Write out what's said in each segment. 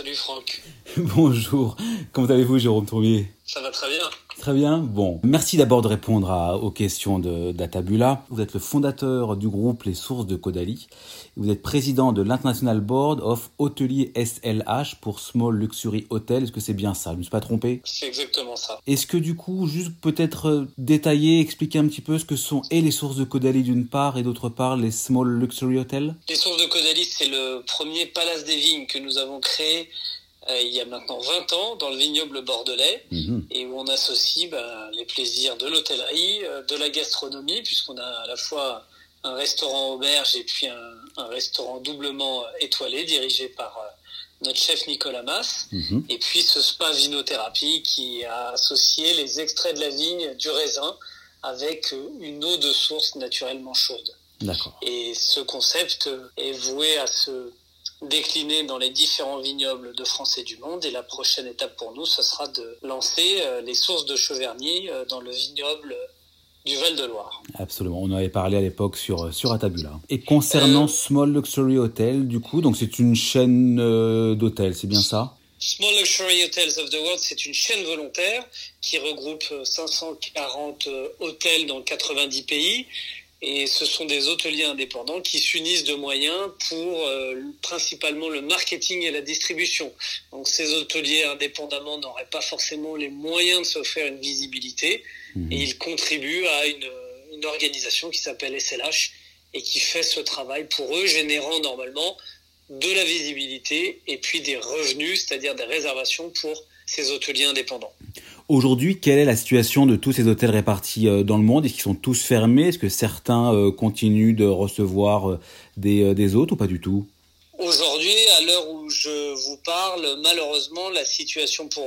Salut Franck. Bonjour. Comment allez-vous, Jérôme Tourmier Ça va très bien. Très bien. Bon, merci d'abord de répondre à, aux questions de d'Atabula. Vous êtes le fondateur du groupe Les Sources de Caudalie. Vous êtes président de l'International Board of Hotelier SLH pour Small Luxury Hotel. Est-ce que c'est bien ça? Je ne me suis pas trompé C'est exactement ça. Est-ce que du coup, juste peut-être euh, détailler, expliquer un petit peu ce que sont et les sources de Caudalie d'une part et d'autre part les Small Luxury Hotels? Les sources de Caudalie, c'est le premier palace des vignes que nous avons créé euh, il y a maintenant 20 ans dans le vignoble bordelais mmh. et où on associe bah, les plaisirs de l'hôtellerie, euh, de la gastronomie puisqu'on a à la fois un restaurant auberge et puis un, un restaurant doublement étoilé dirigé par euh, notre chef Nicolas Mass Mmh. et puis ce spa vinothérapie qui a associé les extraits de la vigne du raisin avec euh, une eau de source naturellement chaude. Et ce concept est voué à se décliner dans les différents vignobles de France et du monde. Et la prochaine étape pour nous, ce sera de lancer euh, les sources de Cheverny euh, dans le vignoble du Val-de-Loire. Absolument. On en avait parlé à l'époque sur, sur Atabula. Et concernant Small Luxury Hotel, du coup, donc c'est une chaîne euh, d'hôtels, c'est bien ça? Small Luxury Hotels of the World, c'est une chaîne volontaire qui regroupe 540 hôtels dans 90 pays. Et ce sont des hôteliers indépendants qui s'unissent de moyens pour euh, principalement le marketing et la distribution. Donc ces hôteliers indépendamment n'auraient pas forcément les moyens de se faire une visibilité Mmh. et ils contribuent à une, une organisation qui s'appelle SLH et qui fait ce travail pour eux, générant normalement de la visibilité et puis des revenus, c'est-à-dire des réservations pour ces hôteliers indépendants. Aujourd'hui, quelle est la situation de tous ces hôtels répartis euh, dans le monde? Est-ce qu'ils sont tous fermés? Est-ce que certains euh, continuent de recevoir euh, des, des hôtes ou pas du tout? Aujourd'hui, à l'heure où je vous parle, malheureusement, la situation pour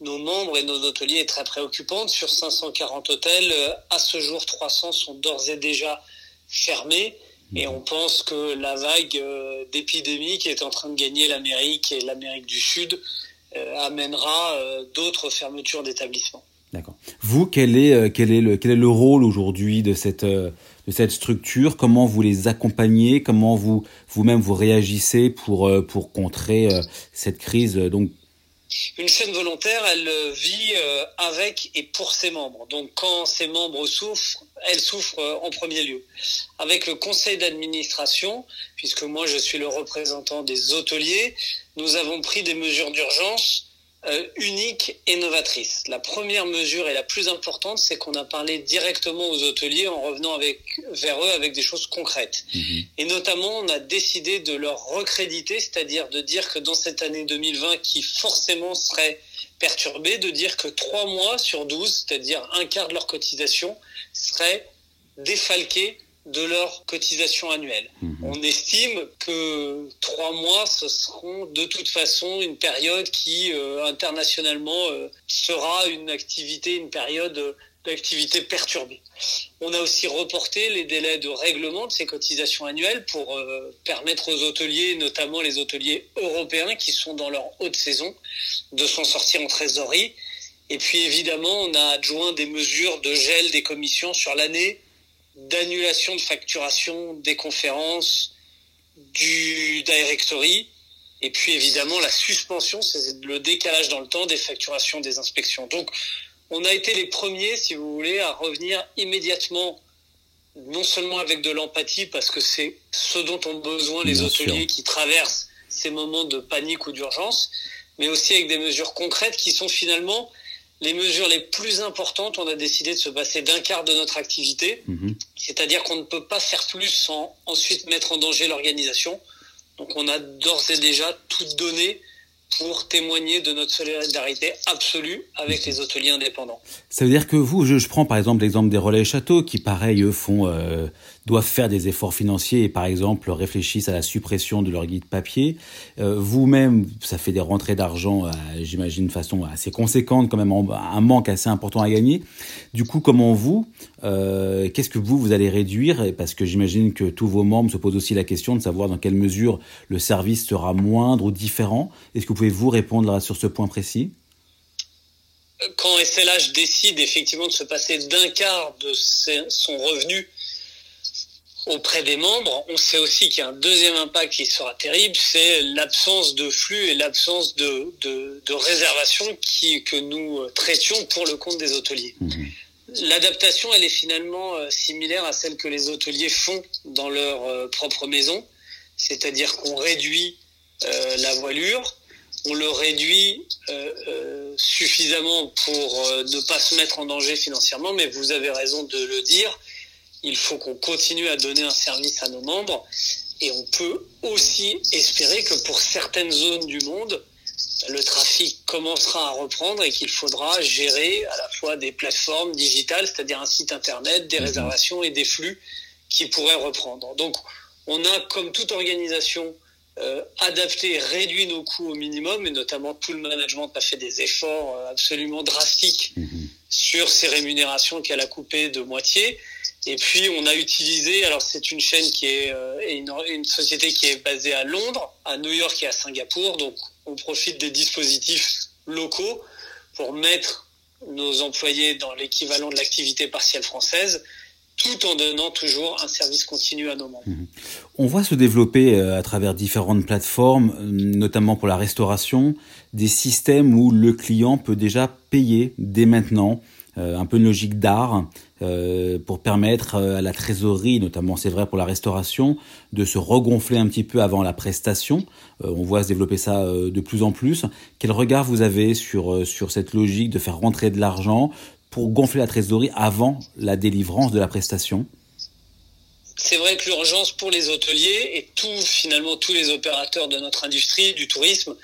nos membres et nos hôteliers est très préoccupante. Sur 540 hôtels, à ce jour, 300 sont d'ores et déjà fermés. Et on pense que la vague d'épidémie qui est en train de gagner l'Amérique et l'Amérique du Sud amènera euh, d'autres fermetures d'établissements. D'accord. Vous, quel est, euh, quel est, le, quel est le rôle aujourd'hui de cette, euh, de cette structure? Comment vous les accompagnez? Comment vous vous-même vous réagissez pour, euh, pour contrer euh, cette crise euh, donc? Une chaîne volontaire, elle euh, vit euh, avec et pour ses membres. Donc quand ses membres souffrent, elle souffre euh, en premier lieu. Avec le conseil d'administration, puisque moi je suis le représentant des hôteliers, nous avons pris des mesures d'urgence euh, uniques et novatrices. La première mesure et la plus importante, c'est qu'on a parlé directement aux hôteliers en revenant avec, vers eux avec des choses concrètes. Et notamment, on a décidé de leur recréditer, c'est-à-dire de dire que dans cette année 2020, qui forcément serait perturbée, de dire que trois mois sur 12, c'est-à-dire un quart de leur cotisation, seraient défalqués de leur cotisation annuelle. On estime que trois mois, ce seront de toute façon une période qui, euh, internationalement, euh, sera une activité, une période euh, d'activité perturbée. On a aussi reporté les délais de règlement de ces cotisations annuelles pour euh, permettre aux hôteliers, notamment les hôteliers européens qui sont dans leur haute saison, de s'en sortir en trésorerie. Et puis évidemment, on a adjoint des mesures de gel des commissions sur l'année, d'annulation de facturation des conférences, du directory, et puis évidemment la suspension, c'est le décalage dans le temps des facturations des inspections. Donc on a été les premiers, si vous voulez, à revenir immédiatement, non seulement avec de l'empathie, parce que c'est ce dont ont besoin les Bien hôteliers sûr. qui traversent ces moments de panique ou d'urgence, mais aussi avec des mesures concrètes qui sont finalement les mesures les plus importantes. On a décidé de se passer d'un quart de notre activité, Mhm. c'est-à-dire qu'on ne peut pas faire plus sans ensuite mettre en danger l'organisation. Donc on a d'ores et déjà tout donné pour témoigner de notre solidarité absolue avec les hôteliers indépendants. Ça veut dire que vous, je, je prends par exemple l'exemple des relais châteaux qui, pareil, eux font, euh, doivent faire des efforts financiers et par exemple réfléchissent à la suppression de leur guide papier. Euh, Vous-même, ça fait des rentrées d'argent, euh, j'imagine, de façon assez conséquente, quand même un manque assez important à gagner. Du coup, comment vous, euh, qu'est-ce que vous, vous allez réduire? Parce que j'imagine que tous vos membres se posent aussi la question de savoir dans quelle mesure le service sera moindre ou différent. Est-ce que vous pouvez vous répondre sur ce point précis? Quand SLH décide effectivement de se passer d'un quart de son revenu auprès des membres, on sait aussi qu'il y a un deuxième impact qui sera terrible, c'est l'absence de flux et l'absence de, de, de réservation qui, que nous traitions pour le compte des hôteliers. Mmh. L'adaptation, elle est finalement euh, similaire à celle que les hôteliers font dans leur euh, propre maison, c'est-à-dire qu'on réduit euh, la voilure, on le réduit suffisamment pour ne pas se mettre en danger financièrement, mais vous avez raison de le dire, il faut qu'on continue à donner un service à nos membres et on peut aussi espérer que pour certaines zones du monde, le trafic commencera à reprendre et qu'il faudra gérer à la fois des plateformes digitales, c'est-à-dire un site internet, des mhm. réservations et des flux qui pourraient reprendre. Donc, on a, comme toute organisation, euh, adapté, réduit nos coûts au minimum, et notamment tout le management a fait des efforts euh, absolument drastiques mhm. sur ces rémunérations qu'elle a coupées de moitié. Et puis on a utilisé, alors c'est une chaîne qui est euh, une, société qui est basée à Londres, à New York et à Singapour. Donc on profite des dispositifs locaux pour mettre nos employés dans l'équivalent de l'activité partielle française, tout en donnant toujours un service continu à nos membres. Mhm. On voit se développer euh, à travers différentes plateformes, notamment pour la restauration, des systèmes où le client peut déjà payer dès maintenant euh, un peu une logique d'art euh, pour permettre euh, à la trésorerie, notamment c'est vrai pour la restauration, de se regonfler un petit peu avant la prestation. on voit se développer ça de plus en plus. Quel regard vous avez sur, sur cette logique de faire rentrer de l'argent pour gonfler la trésorerie avant la délivrance de la prestation? C'est vrai que l'urgence pour les hôteliers et tout, finalement, tous les opérateurs de notre industrie, du tourisme,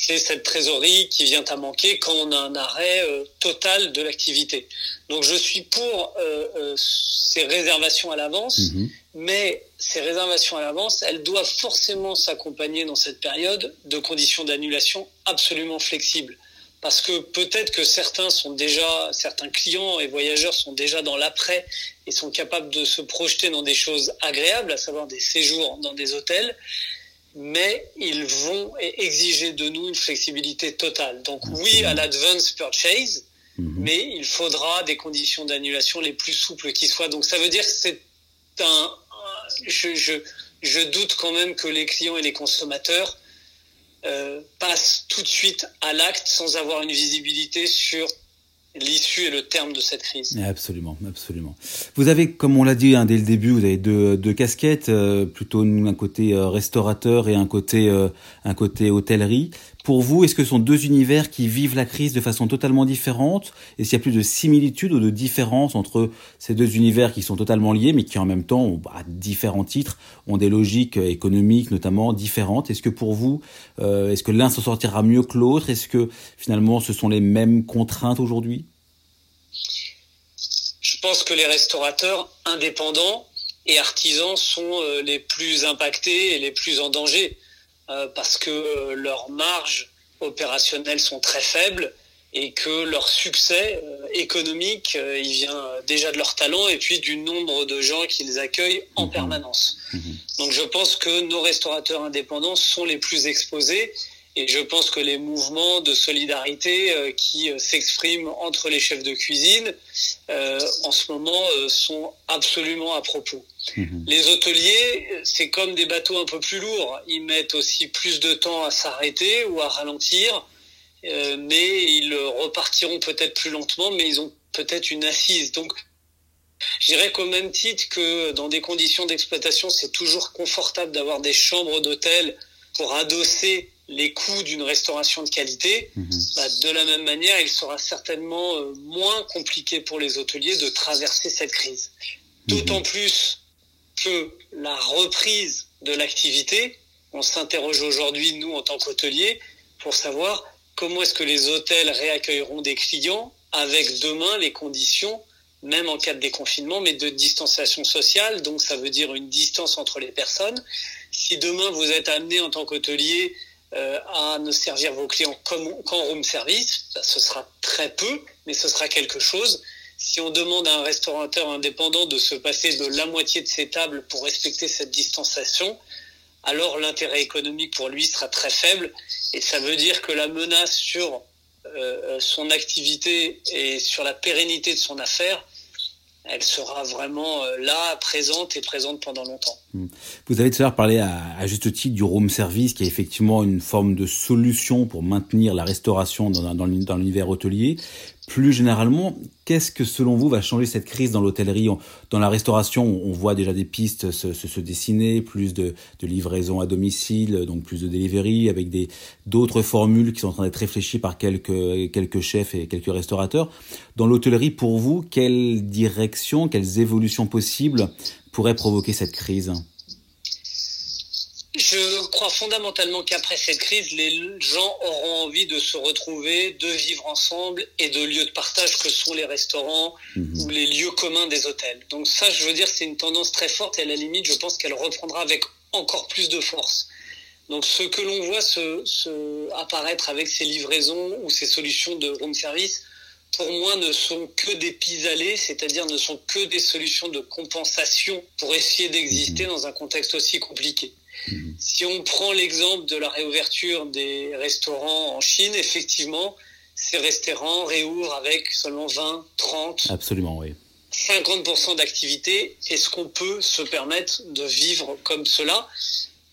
c'est cette trésorerie qui vient à manquer quand on a un arrêt euh, total de l'activité. Donc je suis pour euh, euh, ces réservations à l'avance, mhm. mais ces réservations à l'avance, elles doivent forcément s'accompagner dans cette période de conditions d'annulation absolument flexibles. Parce que peut-être que certains sont déjà, certains clients et voyageurs sont déjà dans l'après et sont capables de se projeter dans des choses agréables, à savoir des séjours dans des hôtels mais ils vont exiger de nous une flexibilité totale. Donc oui à l'advance purchase, mhm. mais il faudra des conditions d'annulation les plus souples qui soient. Donc ça veut dire que c'est un... Je, je, je, doute quand même que les clients et les consommateurs euh, passent tout de suite à l'acte sans avoir une visibilité sur l'issue et le terme de cette crise. Absolument, absolument. Vous avez, comme on l'a dit hein, dès le début, vous avez deux, casquettes, euh, plutôt un côté euh, restaurateur et un côté, euh, un côté hôtellerie. Pour vous, est-ce que ce sont deux univers qui vivent la crise de façon totalement différente? Est-ce qu'il y a plus de similitudes ou de différences entre ces deux univers qui sont totalement liés, mais qui en même temps, bah, à différents titres, ont des logiques économiques notamment différentes Est-ce que pour vous, est-ce que l'un s'en sortira mieux que l'autre? Est-ce que finalement, ce sont les mêmes contraintes aujourd'hui? Je pense que les restaurateurs indépendants et artisans sont euh, les plus impactés et les plus en danger. euh, parce que euh, leurs marges opérationnelles sont très faibles et que leur succès économique, il vient déjà de leur talent et puis du nombre de gens qu'ils accueillent en mmh. permanence. Mmh. Donc je pense que nos restaurateurs indépendants sont les plus exposés et je pense que les mouvements de solidarité euh, qui euh, s'expriment entre les chefs de cuisine euh, en ce moment sont absolument à propos. Mhm. Les hôteliers, c'est comme des bateaux un peu plus lourds. Ils mettent aussi plus de temps à s'arrêter ou à ralentir, mais ils repartiront peut-être plus lentement, mais ils ont peut-être une assise. Donc, je dirais qu'au même titre que dans des conditions d'exploitation, c'est toujours confortable d'avoir des chambres d'hôtel pour adosser les coûts d'une restauration de qualité, mhm. bah, de la même manière, il sera certainement euh, moins compliqué pour les hôteliers de traverser cette crise. Mhm. D'autant plus que la reprise de l'activité, on s'interroge aujourd'hui, nous, en tant qu'hôteliers, pour savoir comment est-ce que les hôtels réaccueilleront des clients avec demain les conditions, même en cas de déconfinement, mais de distanciation sociale. Donc, ça veut dire une distance entre les personnes. Si demain vous êtes amené en tant qu'hôtelier euh, à ne servir vos clients comme qu'en room service, bah, ce sera très peu, mais ce sera quelque chose. Si on demande à un restaurateur indépendant de se passer de la moitié de ses tables pour respecter cette distanciation, alors l'intérêt économique pour lui sera très faible et ça veut dire que la menace sur euh, son activité et sur la pérennité de son affaire elle sera vraiment euh, là, présente et présente pendant longtemps. Hmm. Vous avez tout à l'heure parlé à, juste titre du room service, qui est effectivement une forme de solution pour maintenir la restauration dans, l'univers hôtelier. Plus généralement, qu'est-ce que selon vous va changer cette crise dans l'hôtellerie? Dans la restauration, on voit déjà des pistes se, se, dessiner, plus de, de, à domicile, donc plus de delivery, avec des d'autres formules qui sont en train d'être réfléchies par quelques, quelques chefs et quelques restaurateurs. Dans l'hôtellerie, pour vous, quelle direction, quelles évolutions possibles pourraient provoquer cette crise? Je crois fondamentalement qu'après cette crise, les gens auront envie de se retrouver, de vivre ensemble et de lieux de partage que sont les restaurants mhm. ou les lieux communs des hôtels. Donc ça, je veux dire, c'est une tendance très forte et à la limite, je pense qu'elle reprendra avec encore plus de force. Donc ce que l'on voit se, apparaître avec ces livraisons ou ces solutions de room service, pour moi, ne sont que des pis-aller, c'est-à-dire ne sont que des solutions de compensation pour essayer d'exister mhm. dans un contexte aussi compliqué. Si on prend l'exemple de la réouverture des restaurants en Chine, effectivement, ces restaurants réouvrent avec seulement 20, 30, Absolument, oui. 50% d'activité. Est-ce qu'on peut se permettre de vivre comme cela?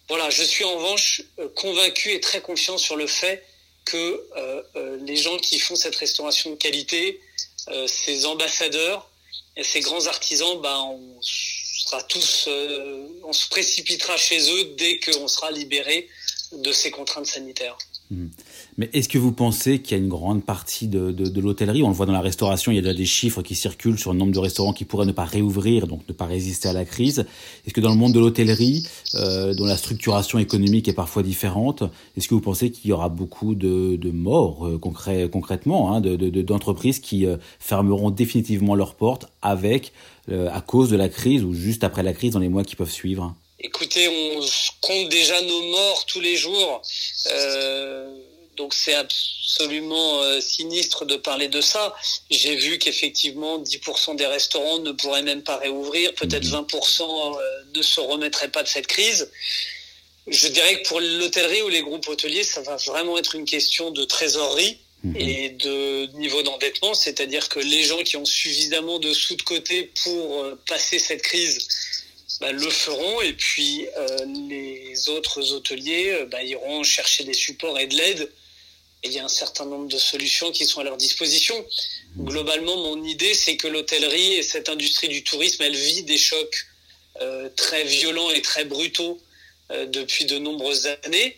Voilà, je suis en revanche euh, convaincu et très confiant sur le fait que euh, euh, les gens qui font cette restauration de qualité, ces ambassadeurs, et ces grands artisans, ben, on sera tous, euh, on se précipitera chez eux dès qu'on sera libéré de ces contraintes sanitaires. Hmm. Mais est-ce que vous pensez qu'il y a une grande partie de, de, l'hôtellerie? On le voit dans la restauration, il y a déjà des chiffres qui circulent sur le nombre de restaurants qui pourraient ne pas réouvrir, donc ne pas résister à la crise. Est-ce que dans le monde de l'hôtellerie, euh, dont la structuration économique est parfois différente, est-ce que vous pensez qu'il y aura beaucoup de, de morts euh, concrètement, hein, d'entreprises qui euh, fermeront définitivement leurs portes avec, euh, à cause de la crise ou juste après la crise dans les mois qui peuvent suivre? Écoutez, on compte déjà nos morts tous les jours. Euh, donc c'est absolument euh, sinistre de parler de ça. J'ai vu qu'effectivement 10% des restaurants ne pourraient même pas réouvrir, peut-être 20% mhm. euh, ne se remettraient pas de cette crise. Je dirais que pour l'hôtellerie ou les groupes hôteliers, ça va vraiment être une question de trésorerie mhm. et de niveau d'endettement, c'est-à-dire que les gens qui ont suffisamment de sous de côté pour euh, passer cette crise bah, le feront et puis les autres hôteliers bah, iront chercher des supports et de l'aide il y a un certain nombre de solutions qui sont à leur disposition. Globalement, mon idée, c'est que l'hôtellerie et cette industrie du tourisme, elle vit des chocs euh, très violents et très brutaux euh, depuis de nombreuses années.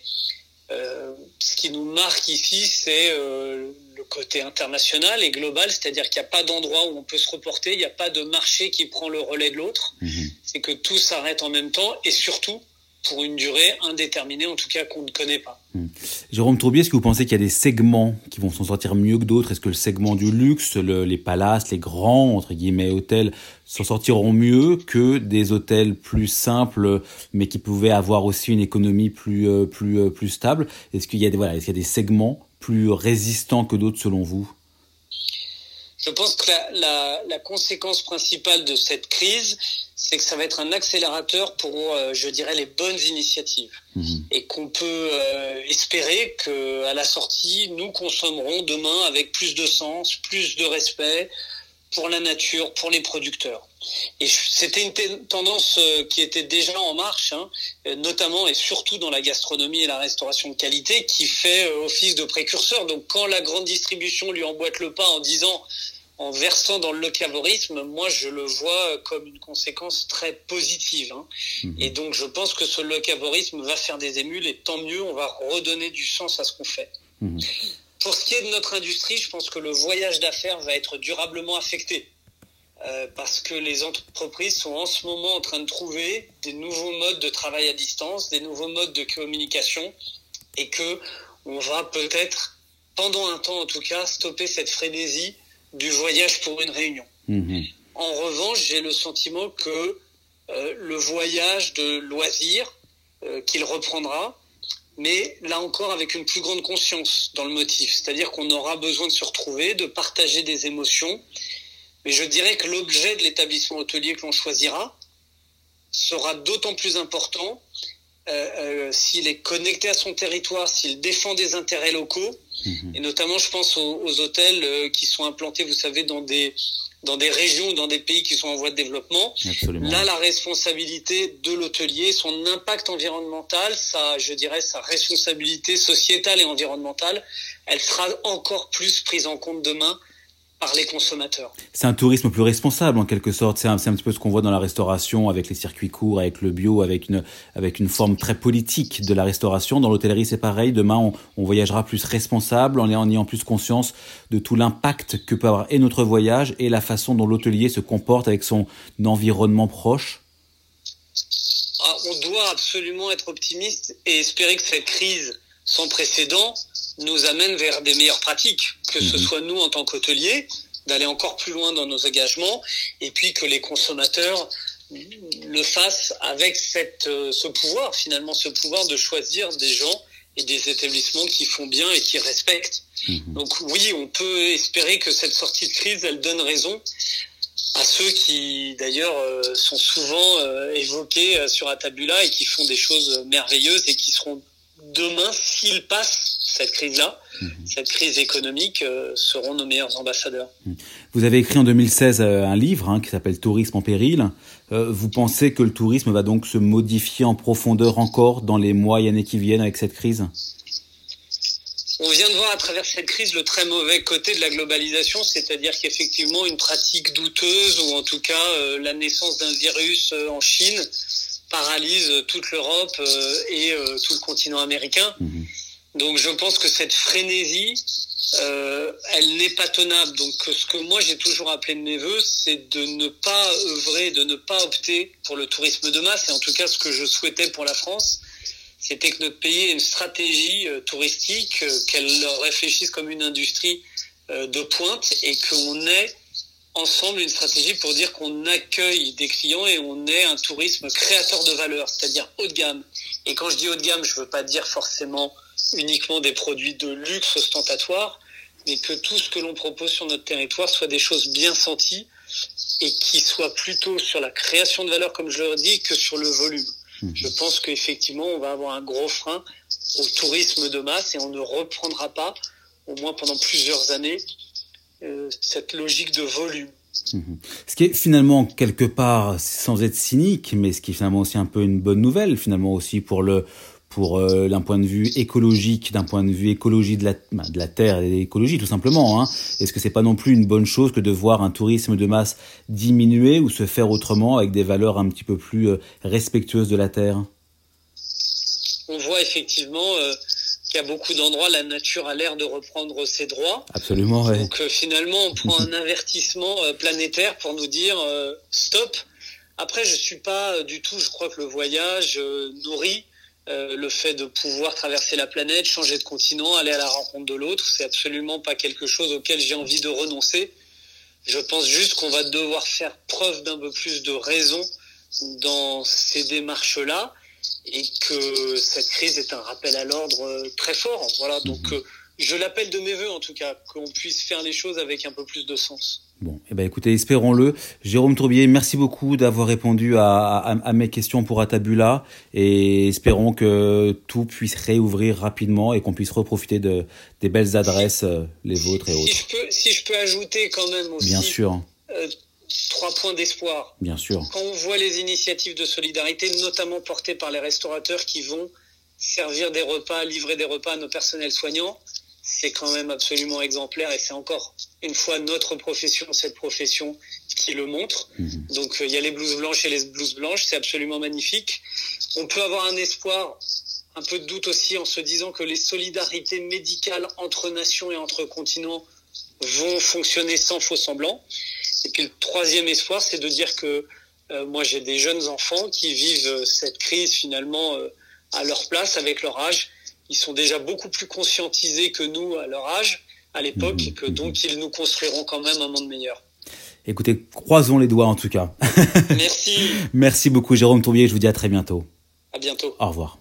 Euh, ce qui nous marque ici, c'est le côté international et global, c'est-à-dire qu'il n'y a pas d'endroit où on peut se reporter, il n'y a pas de marché qui prend le relais de l'autre. Mhm. C'est que tout s'arrête en même temps et surtout, pour une durée indéterminée, en tout cas qu'on ne connaît pas. Hmm. Jérôme Tourbier, est-ce que vous pensez qu'il y a des segments qui vont s'en sortir mieux que d'autres? Est-ce que le segment du luxe, les palaces, les grands, entre guillemets, hôtels, s'en sortiront mieux que des hôtels plus simples, mais qui pouvaient avoir aussi une économie plus, euh, plus, euh, plus stable? Est-ce qu'il y, voilà, est-ce qu'il y a des segments plus résistants que d'autres selon vous? Je pense que la, la, la, conséquence principale de cette crise, c'est que ça va être un accélérateur pour, euh, je dirais, les bonnes initiatives. Mhm. Et qu'on peut euh, espérer que à la sortie, nous consommerons demain avec plus de sens, plus de respect pour la nature, pour les producteurs. Et c'était une tendance euh, qui était déjà en marche, hein, notamment et surtout dans la gastronomie et la restauration de qualité, qui fait office de précurseur. Donc quand la grande distribution lui emboîte le pas en disant en versant dans le locavorisme, moi je le vois comme une conséquence très positive. Hein. Mhm. Et donc je pense que ce locavorisme va faire des émules et tant mieux, on va redonner du sens à ce qu'on fait. Mhm. Pour ce qui est de notre industrie, je pense que le voyage d'affaires va être durablement affecté. Euh, parce que les entreprises sont en ce moment en train de trouver des nouveaux modes de travail à distance, des nouveaux modes de communication, et que on va peut-être, pendant un temps en tout cas, stopper cette frénésie du voyage pour une réunion. Mhm. En revanche, j'ai le sentiment que euh, le voyage de loisir, euh, qu'il reprendra, mais là encore avec une plus grande conscience dans le motif. C'est-à-dire qu'on aura besoin de se retrouver, de partager des émotions. Mais je dirais que l'objet de l'établissement hôtelier que l'on choisira sera d'autant plus important euh, s'il est connecté à son territoire, s'il défend des intérêts locaux, Mhm. Et notamment, je pense aux, hôtels euh, qui sont implantés, vous savez, dans des dans des régions, dans des pays qui sont en voie de développement. Là, la responsabilité de l'hôtelier, son impact environnemental, sa, je dirais, sa responsabilité sociétale et environnementale, elle sera encore plus prise en compte demain par les consommateurs. C'est un tourisme plus responsable en quelque sorte. C'est un, un, petit peu ce qu'on voit dans la restauration avec les circuits courts, avec le bio, avec une, avec une forme très politique de la restauration. Dans l'hôtellerie, c'est pareil. Demain, on, on, voyagera plus responsable en ayant plus conscience de tout l'impact que peut avoir et notre voyage et la façon dont l'hôtelier se comporte avec son environnement proche. Ah, on doit absolument être optimiste et espérer que cette crise sans précédent nous amène vers des meilleures pratiques, que ce mhm. soit nous en tant qu'hôteliers, d'aller encore plus loin dans nos engagements, et puis que les consommateurs le fassent avec cette, euh, ce pouvoir, finalement, ce pouvoir de choisir des gens et des établissements qui font bien et qui respectent. Mhm. Donc oui, on peut espérer que cette sortie de crise, elle donne raison à ceux qui d'ailleurs euh, sont souvent euh, évoqués sur Atabula et qui font des choses merveilleuses et qui seront demain, s'ils passent cette crise-là, mhm. cette crise économique, euh, seront nos meilleurs ambassadeurs. Mhm. Vous avez écrit en 2016 euh, un livre hein, qui s'appelle Tourisme en péril. Euh, vous pensez que le tourisme va donc se modifier en profondeur encore dans les mois et années qui viennent avec cette crise? On vient de voir à travers cette crise le très mauvais côté de la globalisation, c'est-à-dire qu'effectivement une pratique douteuse ou en tout cas la naissance d'un virus en Chine paralyse toute l'Europe et tout le continent américain. Mhm. Donc je pense que cette frénésie, euh, elle n'est pas tenable. Donc ce que moi j'ai toujours appelé de mes voeux, c'est de ne pas œuvrer, de ne pas opter pour le tourisme de masse. Et en tout cas, ce que je souhaitais pour la France, c'était que notre pays ait une stratégie euh, touristique, euh, qu'elle réfléchisse comme une industrie de pointe et qu'on ait ensemble une stratégie pour dire qu'on accueille des clients et on ait un tourisme créateur de valeur, c'est-à-dire haut de gamme. Et quand je dis haut de gamme, je ne veux pas dire forcément uniquement des produits de luxe ostentatoire, mais que tout ce que l'on propose sur notre territoire soit des choses bien senties et qui soient plutôt sur la création de valeur, comme je le dis, que sur le volume. Mhm. Je pense qu'effectivement, on va avoir un gros frein au tourisme de masse et on ne reprendra pas, au moins pendant plusieurs années, euh, cette logique de volume. Mhm. Ce qui est finalement quelque part, sans être cynique, mais ce qui est finalement aussi un peu une bonne nouvelle, finalement aussi pour le pour euh, d'un point de vue écologique, d'un point de vue écologie de la, bah, de la terre et l'écologie tout simplement. Hein. Est-ce que c'est pas non plus une bonne chose que de voir un tourisme de masse diminuer ou se faire autrement avec des valeurs un petit peu plus euh, respectueuses de la terre? On voit effectivement euh, qu'il y a beaucoup d'endroits, la nature a l'air de reprendre ses droits. Absolument, ouais. Donc finalement, on prend un avertissement planétaire pour nous dire stop. Après, je suis pas du tout, je crois que le voyage nourrit euh, le fait de pouvoir traverser la planète, changer de continent, aller à la rencontre de l'autre, c'est absolument pas quelque chose auquel j'ai envie de renoncer. Je pense juste qu'on va devoir faire preuve d'un peu plus de raison dans ces démarches-là et que cette crise est un rappel à l'ordre euh, très fort. Voilà, donc euh, je l'appelle de mes voeux en tout cas, qu'on puisse faire les choses avec un peu plus de sens. Bon, eh ben écoutez, espérons-le. Jérôme Tourbier, merci beaucoup d'avoir répondu à, mes questions pour Atabula et espérons que tout puisse réouvrir rapidement et qu'on puisse reprofiter de, des belles adresses, euh, les vôtres et autres. Si je, peux, si je peux ajouter quand même aussi Bien sûr. Euh, trois points d'espoir. Bien sûr. Quand on voit les initiatives de solidarité, notamment portées par les restaurateurs qui vont servir des repas, livrer des repas à nos personnels soignants, c'est quand même absolument exemplaire et c'est encore une fois notre profession, cette profession qui le montre. Mhm. Donc euh, il y a les blouses blanches et les blouses blanches, c'est absolument magnifique. On peut avoir un espoir, un peu de doute aussi en se disant que les solidarités médicales entre nations et entre continents vont fonctionner sans faux semblant. Et puis le troisième espoir, c'est de dire que euh, moi j'ai des jeunes enfants qui vivent euh, cette crise finalement à leur place avec leur âge ils sont déjà beaucoup plus conscientisés que nous à leur âge, à l'époque, et que donc ils nous construiront quand même un monde meilleur. Écoutez, croisons les doigts en tout cas. Merci. Merci beaucoup Jérôme Tourbier, je vous dis à très bientôt. À bientôt. Au revoir.